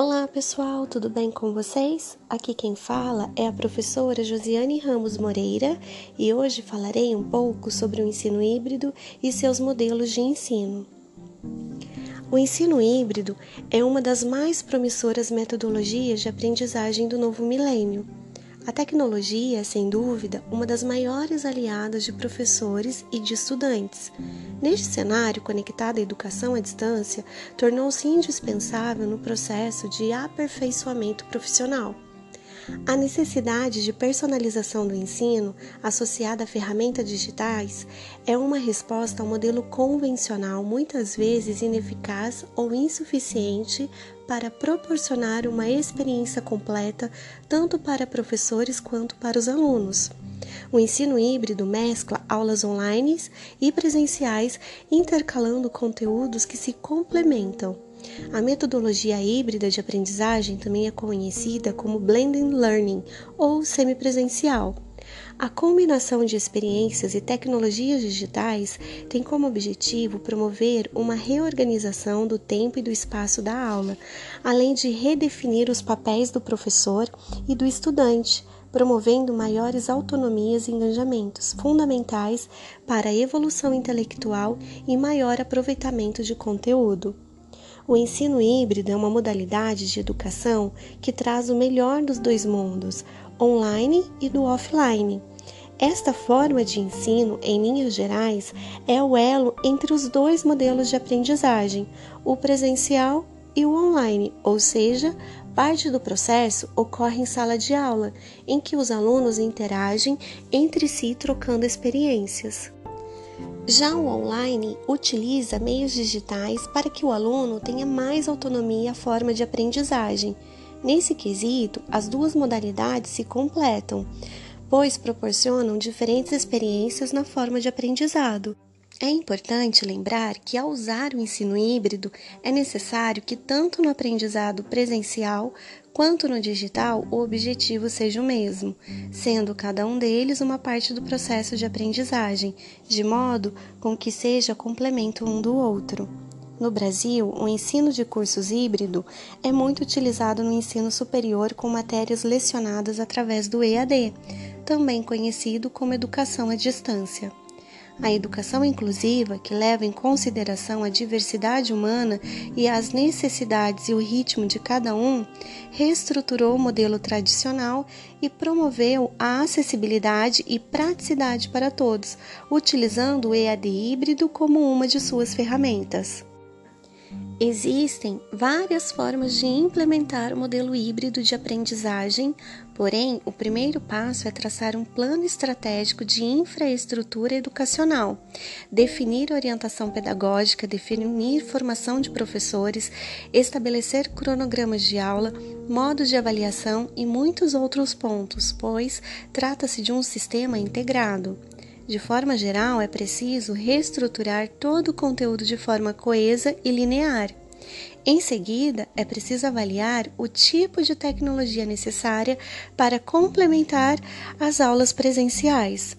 Olá pessoal, tudo bem com vocês? Aqui quem fala é a professora Josiane Ramos Moreira e hoje falarei um pouco sobre o ensino híbrido e seus modelos de ensino. O ensino híbrido é uma das mais promissoras metodologias de aprendizagem do novo milênio. A tecnologia é, sem dúvida, uma das maiores aliadas de professores e de estudantes. Neste cenário, conectada à educação à distância, tornou-se indispensável no processo de aperfeiçoamento profissional. A necessidade de personalização do ensino, associada a ferramentas digitais, é uma resposta ao modelo convencional, muitas vezes ineficaz ou insuficiente para proporcionar uma experiência completa tanto para professores quanto para os alunos. O ensino híbrido mescla aulas online e presenciais, intercalando conteúdos que se complementam. A metodologia híbrida de aprendizagem também é conhecida como blended learning ou semipresencial. A combinação de experiências e tecnologias digitais tem como objetivo promover uma reorganização do tempo e do espaço da aula, além de redefinir os papéis do professor e do estudante, promovendo maiores autonomias e engajamentos fundamentais para a evolução intelectual e maior aproveitamento de conteúdo. O ensino híbrido é uma modalidade de educação que traz o melhor dos dois mundos, online e do offline. Esta forma de ensino, em linhas gerais, é o elo entre os dois modelos de aprendizagem, o presencial e o online, ou seja, parte do processo ocorre em sala de aula, em que os alunos interagem entre si trocando experiências. Já o online utiliza meios digitais para que o aluno tenha mais autonomia à forma de aprendizagem. Nesse quesito, as duas modalidades se completam, pois proporcionam diferentes experiências na forma de aprendizado. É importante lembrar que, ao usar o ensino híbrido, é necessário que, tanto no aprendizado presencial quanto no digital, o objetivo seja o mesmo, sendo cada um deles uma parte do processo de aprendizagem, de modo com que seja complemento um do outro. No Brasil, o ensino de cursos híbrido é muito utilizado no ensino superior com matérias lecionadas através do EAD, também conhecido como educação à distância. A educação inclusiva, que leva em consideração a diversidade humana e as necessidades e o ritmo de cada um, reestruturou o modelo tradicional e promoveu a acessibilidade e praticidade para todos, utilizando o EAD híbrido como uma de suas ferramentas. Existem várias formas de implementar o modelo híbrido de aprendizagem, porém, o primeiro passo é traçar um plano estratégico de infraestrutura educacional, definir orientação pedagógica, definir formação de professores, estabelecer cronogramas de aula, modos de avaliação e muitos outros pontos, pois trata-se de um sistema integrado. De forma geral, é preciso reestruturar todo o conteúdo de forma coesa e linear. Em seguida, é preciso avaliar o tipo de tecnologia necessária para complementar as aulas presenciais.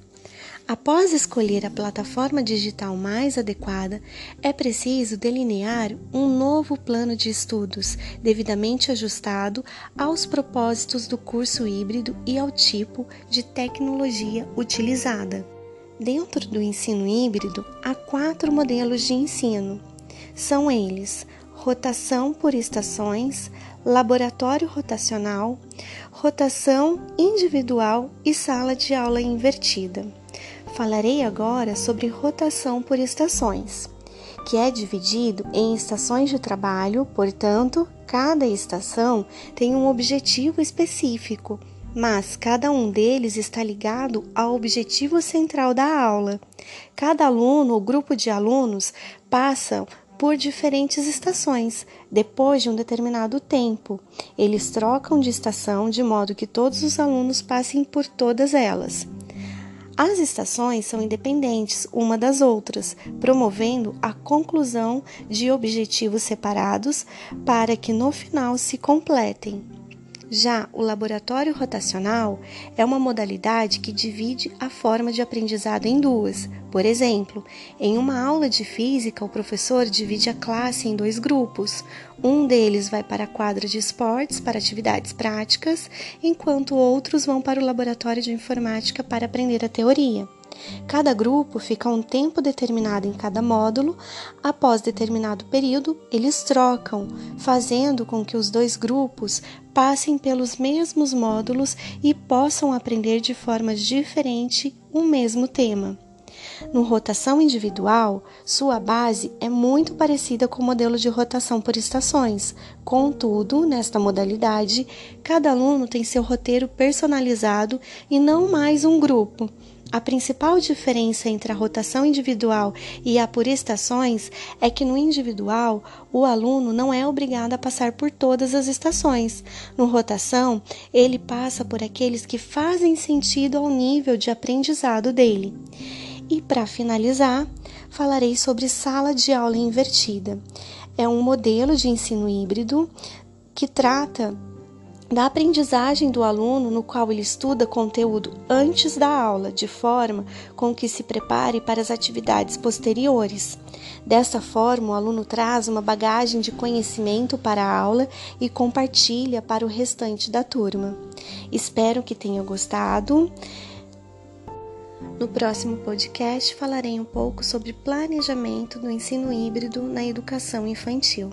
Após escolher a plataforma digital mais adequada, é preciso delinear um novo plano de estudos, devidamente ajustado aos propósitos do curso híbrido e ao tipo de tecnologia utilizada. Dentro do ensino híbrido, há quatro modelos de ensino. São eles: rotação por estações, laboratório rotacional, rotação individual e sala de aula invertida. Falarei agora sobre rotação por estações, que é dividido em estações de trabalho, portanto, cada estação tem um objetivo específico mas cada um deles está ligado ao objetivo central da aula. Cada aluno ou grupo de alunos passa por diferentes estações depois de um determinado tempo. Eles trocam de estação de modo que todos os alunos passem por todas elas. As estações são independentes uma das outras, promovendo a conclusão de objetivos separados para que no final se completem. Já o laboratório rotacional é uma modalidade que divide a forma de aprendizado em duas. Por exemplo, em uma aula de física, o professor divide a classe em dois grupos. Um deles vai para a quadra de esportes para atividades práticas, enquanto outros vão para o laboratório de informática para aprender a teoria. Cada grupo fica um tempo determinado em cada módulo. Após determinado período, eles trocam, fazendo com que os dois grupos passem pelos mesmos módulos e possam aprender de forma diferente o mesmo tema. No rotação individual, sua base é muito parecida com o modelo de rotação por estações. Contudo, nesta modalidade, cada aluno tem seu roteiro personalizado e não mais um grupo. A principal diferença entre a rotação individual e a por estações é que no individual o aluno não é obrigado a passar por todas as estações. No rotação, ele passa por aqueles que fazem sentido ao nível de aprendizado dele. E para finalizar, falarei sobre sala de aula invertida. É um modelo de ensino híbrido que trata da aprendizagem do aluno, no qual ele estuda conteúdo antes da aula, de forma com que se prepare para as atividades posteriores. Dessa forma, o aluno traz uma bagagem de conhecimento para a aula e compartilha para o restante da turma. Espero que tenham gostado. No próximo podcast falarei um pouco sobre planejamento do ensino híbrido na educação infantil.